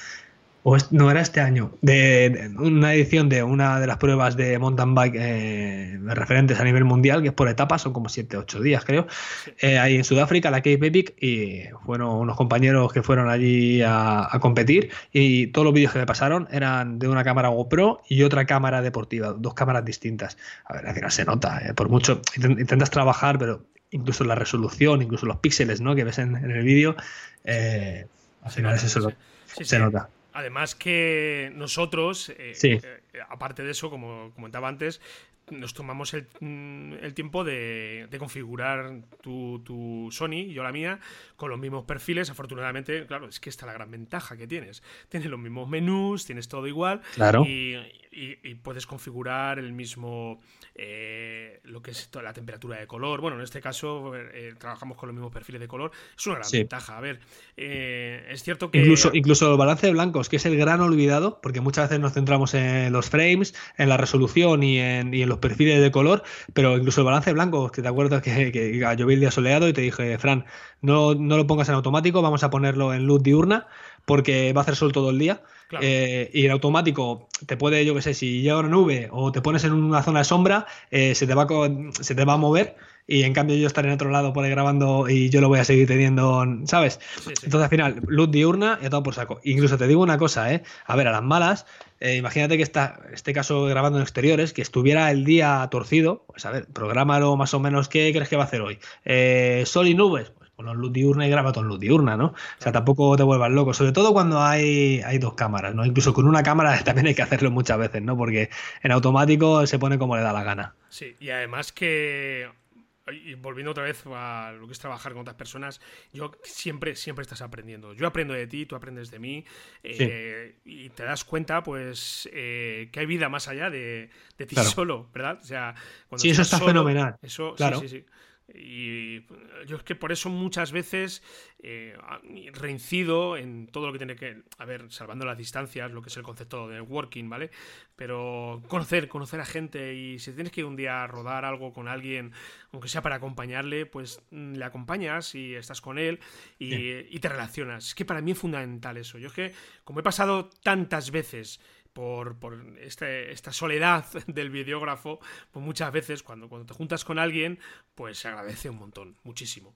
o no era este año, de, una edición de una de las pruebas de mountain bike eh, referentes a nivel mundial, que es por etapas, son como 7, 8 días creo, eh, ahí en Sudáfrica, la Cape Epic, y fueron unos compañeros que fueron allí a, competir y todos los vídeos que me pasaron eran de una cámara GoPro y otra cámara deportiva, dos cámaras distintas. A ver, al final se nota, eh, por mucho, intentas trabajar, pero incluso la resolución, incluso los píxeles ¿no? que ves en, el vídeo, al final es eso, se nota. Además que nosotros, eh, eh, aparte de eso, como comentaba antes, nos tomamos el, mm, tiempo de, configurar tu, Sony y yo la mía con los mismos perfiles. Afortunadamente, claro, es que esta es la gran ventaja que tienes. Tienes los mismos menús, tienes todo igual. Claro. Y, puedes configurar el mismo, eh, lo que es la temperatura de color. Bueno, en este caso eh, trabajamos con los mismos perfiles de color. Es una gran ventaja. A ver, eh, es cierto que... Incluso, incluso el balance de blancos, que es el gran olvidado, porque muchas veces nos centramos en los frames, en la resolución y en, y en los perfiles de color, pero incluso el balance de blancos, que te acuerdas que, que, yo vi el día soleado y te dije, Fran, no, no lo pongas en automático, vamos a ponerlo en luz diurna porque va a hacer sol todo el día. Eh, y el automático te puede, yo que sé, si llega una nube o te pones en una zona de sombra, eh, se, te va a, se te va a mover y en cambio yo estaré en otro lado por ahí grabando y yo lo voy a seguir teniendo, ¿sabes? Entonces al final, luz diurna y todo por saco. Incluso te digo una cosa, ¿eh? A ver, a las malas, eh, imagínate que está, este caso grabando en exteriores, que estuviera el día torcido, pues a ver, prográmalo más o menos, ¿qué crees que va a hacer hoy? sol y nubes, con luz diurna y graba con luz diurna, ¿no? O sea, tampoco te vuelvas loco, sobre todo cuando hay, hay dos cámaras, ¿no? Incluso con una cámara también hay que hacerlo muchas veces, ¿no? Porque en automático se pone como le da la gana. Sí, y además que y volviendo otra vez a lo que es trabajar con otras personas, yo siempre, siempre estás aprendiendo. Yo aprendo de ti, tú aprendes de mí, eh, y te das cuenta, pues, eh, que hay vida más allá de, ti solo, ¿verdad? O sea, cuando sí, eso está fenomenal. Eso, claro. sí, sí, sí. Y yo es que por eso muchas veces eh, reincido en todo lo que tiene que. A ver, salvando las distancias, lo que es el concepto de working, ¿vale? Pero conocer, conocer a gente y si tienes que ir un día a rodar algo con alguien, aunque sea para acompañarle, pues mm, le acompañas y estás con él y, te relacionas. Es que para mí es fundamental eso. Yo es que, como he pasado tantas veces por, por este, esta soledad del videógrafo, pues muchas veces cuando, cuando te juntas con alguien, pues se agradece un montón, muchísimo.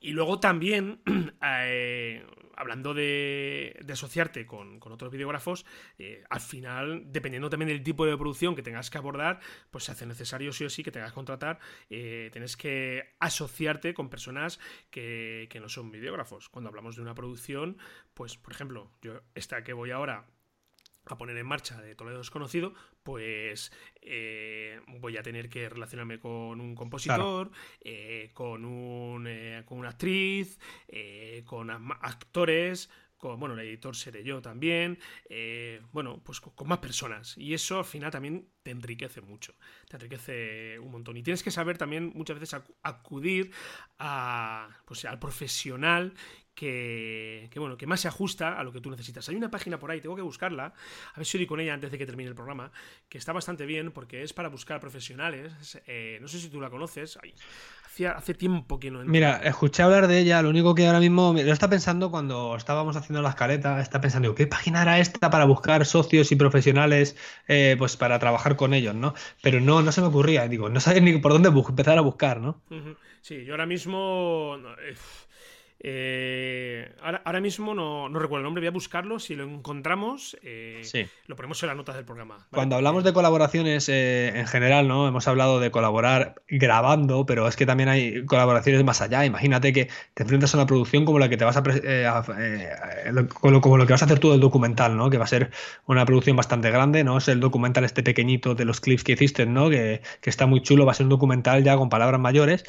Y luego también, eh, hablando de, asociarte con, otros videógrafos, eh, al final, dependiendo también del tipo de producción que tengas que abordar, pues se hace necesario sí o sí que tengas que contratar, eh, tienes que asociarte con personas que, que no son videógrafos. Cuando hablamos de una producción, pues por ejemplo, yo esta que voy ahora a poner en marcha de Toledo Desconocido, pues eh, voy a tener que relacionarme con un compositor, eh, con, un, eh, con una actriz, con actores, con, bueno, el editor seré yo también, bueno, pues con, más personas. Y eso al final también te enriquece mucho, te enriquece un montón. Y tienes que saber también muchas veces acudir a, pues, al profesional que, bueno, que más se ajusta a lo que tú necesitas. Hay una página por ahí, tengo que buscarla, a ver si doy con ella antes de que termine el programa, que está bastante bien porque es para buscar profesionales. Eh, no sé si tú la conoces. hace tiempo que no. Mira, escuché hablar de ella, lo único que ahora mismo lo está pensando cuando estábamos haciendo la escaleta, está pensando, ¿qué página era esta para buscar socios y profesionales eh, pues para trabajar con ellos, ¿no? Pero no, no se me ocurría, digo, no sabía ni por dónde empezar a buscar, ¿no? Sí, yo ahora mismo... Eh, eh, ahora, mismo no, recuerdo el nombre, voy a buscarlo. Si lo encontramos, eh, lo ponemos en las notas del programa. Cuando hablamos de colaboraciones eh, en general, ¿no? Hemos hablado de colaborar grabando, pero es que también hay colaboraciones más allá. Imagínate que te enfrentas a una producción como la que te vas a, como lo que vas a hacer tú del documental, ¿no? Que va a ser una producción bastante grande, ¿no? Es el documental este pequeñito de los clips que hiciste, ¿no? Que, que está muy chulo, va a ser un documental ya con palabras mayores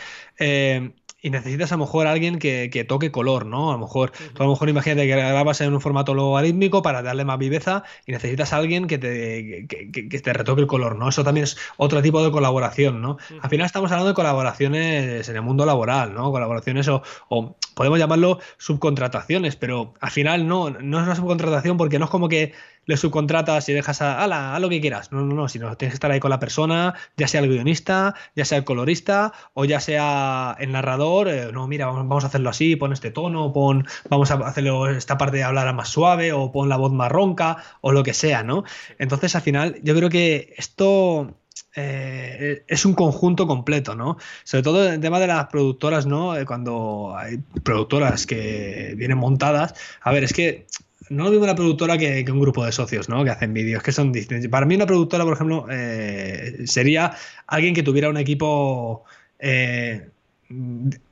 y necesitas a lo mejor alguien que, toque color, ¿no? A lo mejor, tú a lo mejor imagínate que grabas en un formato logarítmico para darle más viveza y necesitas a alguien que te, que, te retoque el color, ¿no? Eso también es otro tipo de colaboración, ¿no? Al final estamos hablando de colaboraciones en el mundo laboral, ¿no? Colaboraciones o, o podemos llamarlo subcontrataciones, pero al final no, no es una subcontratación porque no es como que le subcontratas y dejas a, ala, a lo que quieras. No, no, no, sino tienes que estar ahí con la persona, ya sea el guionista, ya sea el colorista o ya sea el narrador. Eh, no, mira, vamos, a hacerlo así, pon este tono, pon, vamos a hacerlo esta parte de hablar más suave o pon la voz más ronca o lo que sea, ¿no? Entonces, al final, yo creo que esto eh, es un conjunto completo, ¿no? Sobre todo el tema de las productoras, ¿no? Eh, cuando hay productoras que vienen montadas. A ver, es que no lo mismo una productora que, un grupo de socios, ¿no? Que hacen vídeos, que son distintos. Para mí una productora, por ejemplo, eh, sería alguien que tuviera un equipo,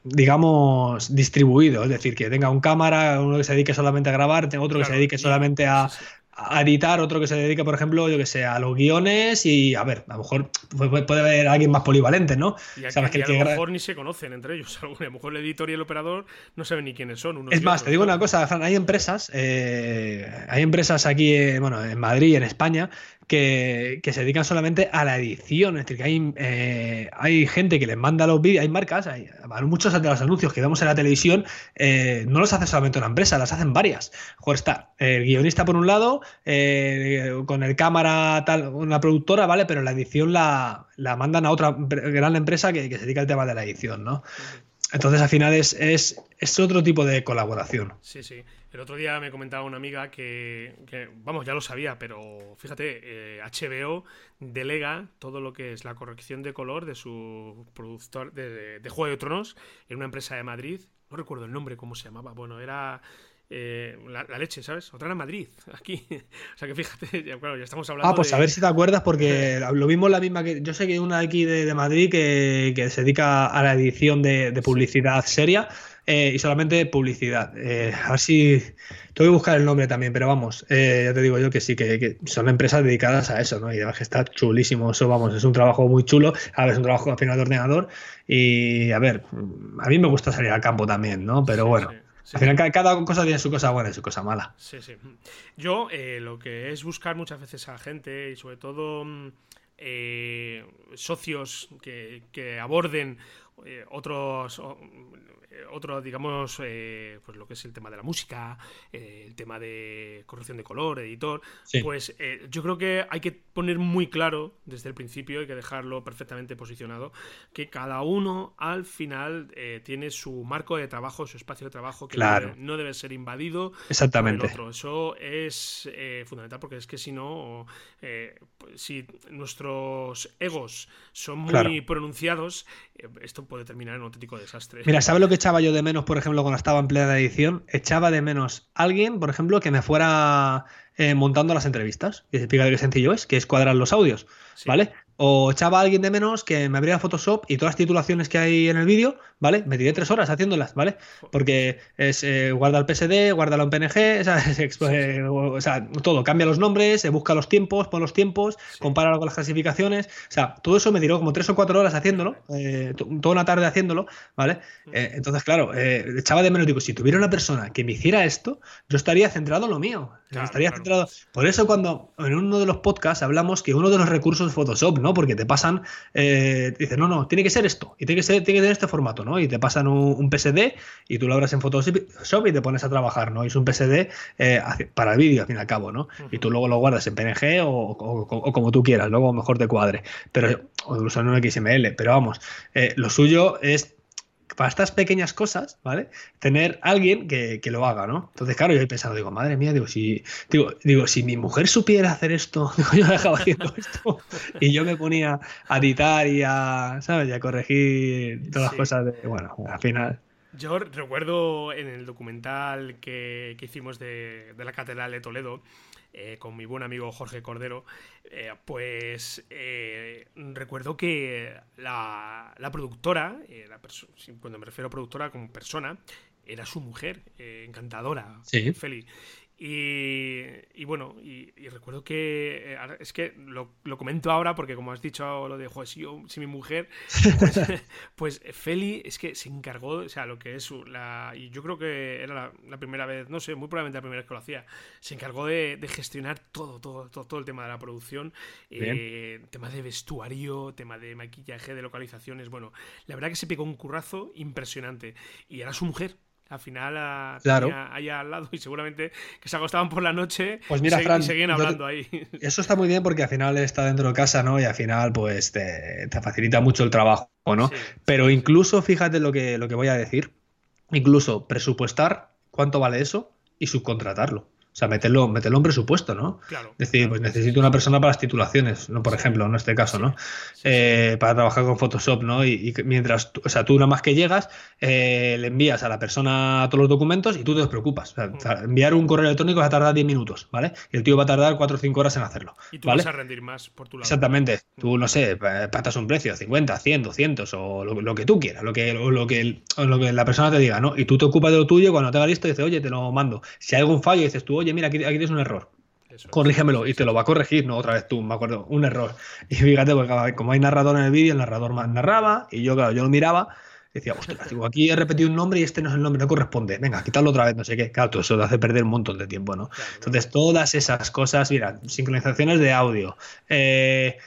digamos, distribuido. Es decir, que tenga un cámara, uno que se dedique solamente a grabar, otro que se dedique solamente a, a editar, otro que se dedique, por ejemplo, yo que sé, a los guiones y a ver, a lo mejor puede haber alguien más polivalente, ¿no? Y, a, que, a lo mejor ni se conocen entre ellos. A lo mejor el editor y el operador no saben ni quiénes son. es más, te digo una cosa, Fran, hay empresas, eh, hay empresas aquí, eh, bueno, en Madrid, en España, que, se dedican solamente a la edición. Es decir, que hay, eh, hay gente que les manda los vídeos, hay marcas, hay, muchos de los anuncios que vemos en la televisión, eh, no los hace solamente una empresa, las hacen varias. Mejor está el guionista por un lado, eh, con el cámara, tal, una productora, ¿vale? Pero la edición la, mandan a otra gran empresa que, se dedica al tema de la edición, ¿no? Entonces, al final es, es, es otro tipo de colaboración. Sí, sí. El otro día me comentaba una amiga que, vamos, ya lo sabía, pero fíjate, HBO eh, delega todo lo que es la corrección de color de su productor de, de, Juego de Tronos en una empresa de Madrid. No recuerdo el nombre, cómo se llamaba. Bueno, era eh, la, leche, ¿sabes? Otra era Madrid, aquí. o sea que fíjate, ya, claro, ya estamos hablando. Ah, pues a ver si te acuerdas, porque lo mismo la misma que. Yo sé que hay una aquí de, Madrid que, que, se dedica a la edición de, publicidad seria eh, y solamente publicidad. Eh, a ver si. Tengo que buscar el nombre también, pero vamos, eh, ya te digo yo que sí, que, son empresas dedicadas a eso, ¿no? Y además que está chulísimo, eso vamos, es un trabajo muy chulo, a ver, es un trabajo al final de ordenador y a ver, a mí me gusta salir al campo también, ¿no? Pero bueno. Al final, cada cosa tiene su cosa buena y su cosa mala. Sí, sí. Yo lo que es buscar muchas veces a gente y sobre todo mm, socios que, que aborden otros otro, digamos, eh, pues lo que es el tema de la música, eh, el tema de corrección de color, editor, pues eh, yo creo que hay que poner muy claro desde el principio, hay que dejarlo perfectamente posicionado, que cada uno al final tiene su marco de trabajo, su espacio de trabajo, que no, debe, ser invadido Exactamente. por el otro. Eso es fundamental porque es que si no, si nuestros egos son muy pronunciados, esto puede terminar en un auténtico desastre. Mira, ¿sabes lo que echaba yo de menos, por ejemplo, cuando estaba en plena edición? Echaba de menos alguien, por ejemplo, que me fuera eh, montando las entrevistas. Y explica qué sencillo es, que es cuadrar los audios, ¿vale? O echaba a alguien de menos que me abriera Photoshop y todas las titulaciones que hay en el vídeo, ¿vale? Me tiré tres horas haciéndolas, ¿vale? Porque es eh, guarda el PSD, guárdalo en PNG, eh, o sea, todo, cambia los nombres, se busca los tiempos, pon los tiempos, compara con las clasificaciones, o sea, todo eso me tiró como tres o cuatro horas haciéndolo, eh, toda una tarde haciéndolo, ¿vale? entonces, claro, echaba de menos, digo, si tuviera una persona que me hiciera esto, yo estaría centrado en lo mío, estaría centrado. Por eso cuando en uno de los podcasts hablamos que uno de los recursos es Photoshop, ¿no? Porque te pasan, eh, dicen, no, no, tiene que ser esto, y tiene que, ser, tiene que tener este formato, ¿no? Y te pasan un, PSD y tú lo abres en Photoshop y te pones a trabajar, ¿no? Y es un PSD eh, para el vídeo, al fin y al cabo, ¿no? Y tú luego lo guardas en PNG o, como tú quieras, luego mejor te cuadre, pero, o incluso en un XML, pero vamos, eh, lo suyo es para estas pequeñas cosas, ¿vale? Tener alguien que, lo haga, ¿no? Entonces, claro, yo he pensado, digo, madre mía, digo, si, digo, digo, si mi mujer supiera hacer esto, digo, yo dejaba haciendo esto y yo me ponía a editar y a, ¿sabes? Y a corregir todas las cosas de, bueno, al final. Yo recuerdo en el documental que, hicimos de, de la Catedral de Toledo, eh, con mi buen amigo Jorge Cordero, eh, pues eh, recuerdo que la, productora, cuando me refiero a productora como persona, era su mujer, encantadora, ¿Sí? feliz. Y, bueno, y, recuerdo que eh, es que lo, comento ahora porque como has dicho lo de Joder, si, mi mujer, pues, pues, Feli es que se encargó, o sea, lo que es la... Y yo creo que era la, primera vez, no sé, muy probablemente la primera vez que lo hacía, se encargó de, gestionar todo, todo, todo, todo, el tema de la producción, eh, tema de vestuario, tema de maquillaje, de localizaciones, bueno, la verdad que se pegó un currazo impresionante. Y era su mujer al final a, Claro. allá al lado y seguramente que se acostaban por la noche Pues mira, y, se- Fran, y seguían te- hablando ahí. Eso está muy bien porque al final está dentro de casa, ¿no? Y al final, pues, te, te facilita mucho el trabajo, ¿no? Sí, Pero incluso, fíjate lo que, lo que voy a decir, incluso presupuestar cuánto vale eso y subcontratarlo. O sea, meterlo, meterlo en presupuesto, ¿no? Claro. Decir, claro. pues necesito una persona para las titulaciones, ¿no? Por ejemplo, en este caso, ¿no? Eh, para trabajar con Photoshop, ¿no? Y, y mientras, tú- o sea, tú nada más que llegas, eh, le envías a la persona todos los documentos y tú te despreocupas. O sea, Mm. enviar un correo electrónico va a tardar 10 minutos, ¿vale? Y el tío va a tardar 4 o 5 horas en hacerlo. Y tú ¿vale? vas a rendir más por tu lado. Exactamente. Tú, no sé, pa- pactas un precio, 50, 100, 200 o lo, lo que tú quieras, lo que, o lo, que, lo que la persona te diga, ¿no? Y tú te ocupas de lo tuyo, cuando te haga listo, dices, oye, te lo mando. Si hay algún fallo, dices tú, oye, mira, aquí, aquí tienes un error. Eso es. Corrígemelo y te lo va a corregir, no otra vez tú, me acuerdo, un error. Y fíjate, porque como hay narrador en el vídeo, el narrador más narraba y yo, claro, yo lo miraba. Decía, ostras, digo, aquí he repetido un nombre y este no es el nombre, no corresponde. Venga, quítalo otra vez, no sé qué. Claro, todo eso te hace perder un montón de tiempo, ¿no? Claro, Entonces, todas esas cosas, mira, sincronizaciones de audio, eh,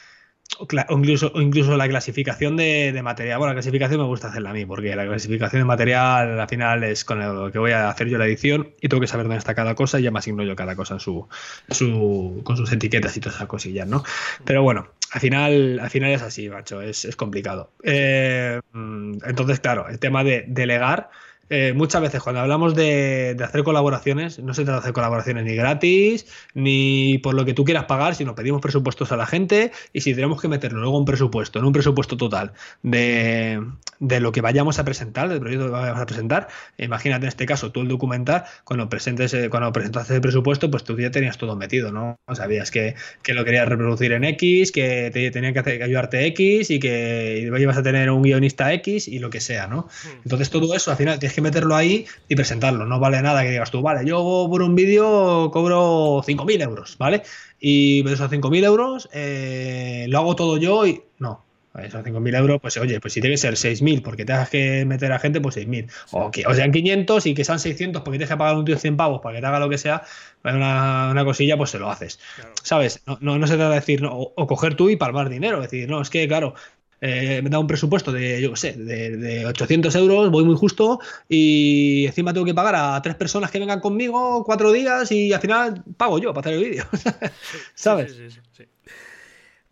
incluso, incluso la clasificación de, de material. Bueno, la clasificación me gusta hacerla a mí, porque la clasificación de material al final es con lo que voy a hacer yo la edición y tengo que saber dónde está cada cosa y ya me asigno yo cada cosa en su, su, con sus etiquetas y todas esas cosillas, ¿no? Pero bueno, al final, al final es así, macho, es, es complicado. Eh, mm, entonces, claro, el tema de delegar. Eh, muchas veces cuando hablamos de, de hacer colaboraciones, no se trata de hacer colaboraciones ni gratis, ni por lo que tú quieras pagar, sino pedimos presupuestos a la gente y si tenemos que meterlo luego en presupuesto, en un presupuesto total de, de lo que vayamos a presentar, del proyecto que vayamos a presentar, imagínate en este caso tú el documental, cuando presentes, eh, cuando presentaste el presupuesto, pues tú ya tenías todo metido, ¿no? Sabías que, que lo querías reproducir en X, que te tenían que, hacer- que ayudarte X y que ibas a tener un guionista X y lo que sea, ¿no? Mm. Entonces todo eso al final tienes que meterlo ahí y presentarlo. No vale nada que digas tú, vale, yo por un vídeo cobro 5.000 euros, ¿vale? Y esos 5.000 euros eh, lo hago todo yo y no. Esos 5.000 euros, pues oye, pues si tiene que ser 6.000 porque tengas que meter a gente, pues 6.000. O, que, o sean 500 y que sean 600 porque tienes que pagar un tío 100 pavos para que te haga lo que sea, una, una cosilla, pues se lo haces. Claro. ¿Sabes? No, no, no se trata de decir, no, o, o coger tú y palmar dinero. decir, no, es que, claro, eh, me da un presupuesto de, yo qué sé, de, de 800 euros, voy muy justo y encima tengo que pagar a tres personas que vengan conmigo cuatro días y al final pago yo para hacer el vídeo. ¿Sabes? Sí, sí, sí, sí.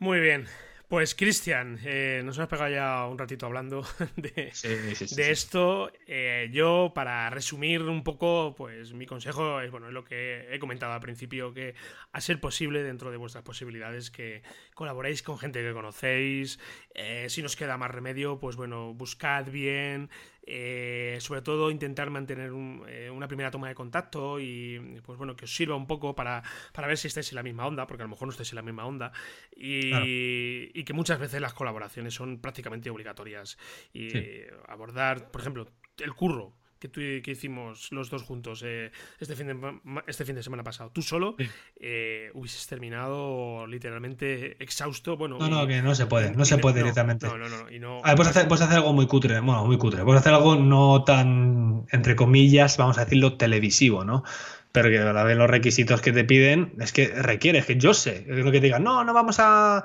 Muy bien. Pues Cristian, eh, nos hemos pegado ya un ratito hablando de, Sí, sí, sí, de sí. esto. Eh, yo, para resumir un poco, pues mi consejo es bueno, es lo que he comentado al principio, que a ser posible, dentro de vuestras posibilidades, que colaboréis con gente que conocéis. Eh, si nos queda más remedio, pues bueno, buscad bien. Eh, sobre todo intentar mantener un- eh, una primera toma de contacto y pues bueno que os sirva un poco para, para ver si estáis en la misma onda porque a lo mejor no estáis en la misma onda y, Claro. y que muchas veces las colaboraciones son prácticamente obligatorias y Sí. abordar por ejemplo el curro que, tú, que hicimos los dos juntos eh, este, fin de, este fin de semana pasado tú solo Sí. eh, hubieses terminado literalmente exhausto bueno No, no, que no se puede, no se puede no, directamente. no no no, y no A ver, puedes hacer, puedes hacer algo muy cutre, bueno, muy cutre. Puedes hacer algo no tan, entre comillas, vamos a decirlo, televisivo, ¿no? Pero que a la vez los requisitos que te piden es que requiere, es que yo sé, es lo que te digan, no, no vamos a.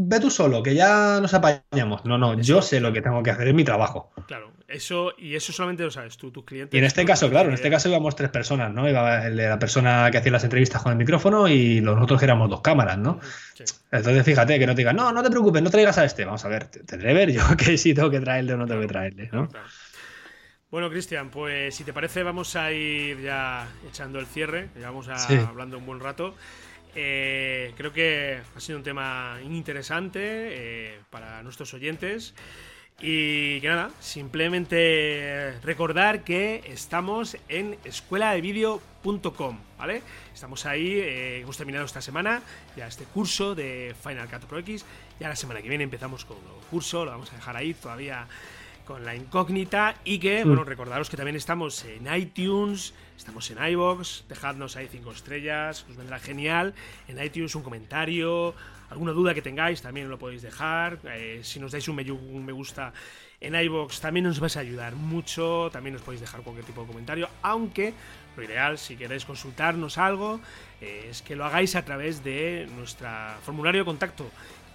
Ve tú solo, que ya nos apañamos. No, no, yo sé lo que tengo que hacer, es mi trabajo. Claro, eso y eso solamente lo sabes tú, tus clientes. Y en este caso, claro, en este caso íbamos tres personas, ¿no? Iba la persona que hacía las entrevistas con el micrófono y los otros que éramos dos cámaras, ¿no? Sí. Entonces, fíjate, que no te digan, no, no te preocupes, no traigas a este. Vamos a ver, tendré que ver yo que si tengo que traerle o no tengo que traerle, ¿no? Claro. Bueno, Cristian, pues si te parece, vamos a ir ya echando el cierre. Llevamos a- Sí. hablando un buen rato. Eh, creo que ha sido un tema interesante eh, para nuestros oyentes. Y que nada, simplemente recordar que estamos en escueladevideo.com, ¿vale? Estamos ahí, eh, hemos terminado esta semana ya este curso de Final Cut Pro X. Ya la semana que viene empezamos con un curso, lo vamos a dejar ahí todavía con la incógnita y que, bueno, recordaros que también estamos en iTunes, estamos en iBox, dejadnos ahí cinco estrellas, os vendrá genial. En iTunes un comentario, alguna duda que tengáis también lo podéis dejar. Eh, si nos dais un me, un me gusta en iBox también nos vais a ayudar mucho, también nos podéis dejar cualquier tipo de comentario, aunque lo ideal, si queréis consultarnos algo, eh, es que lo hagáis a través de nuestro formulario de contacto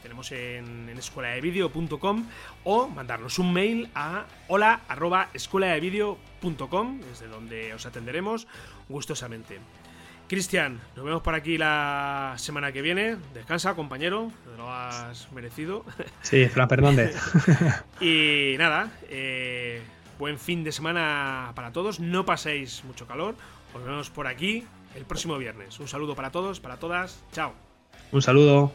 tenemos en, en escueladevideo.com o mandarnos un mail a hola arroba escueladevideo.com, desde donde os atenderemos gustosamente. Cristian, nos vemos por aquí la semana que viene. Descansa, compañero, te lo has merecido. Sí, Fran Fernández. y nada, eh, buen fin de semana para todos. No paséis mucho calor. Nos vemos por aquí el próximo viernes. Un saludo para todos, para todas. Chao. Un saludo.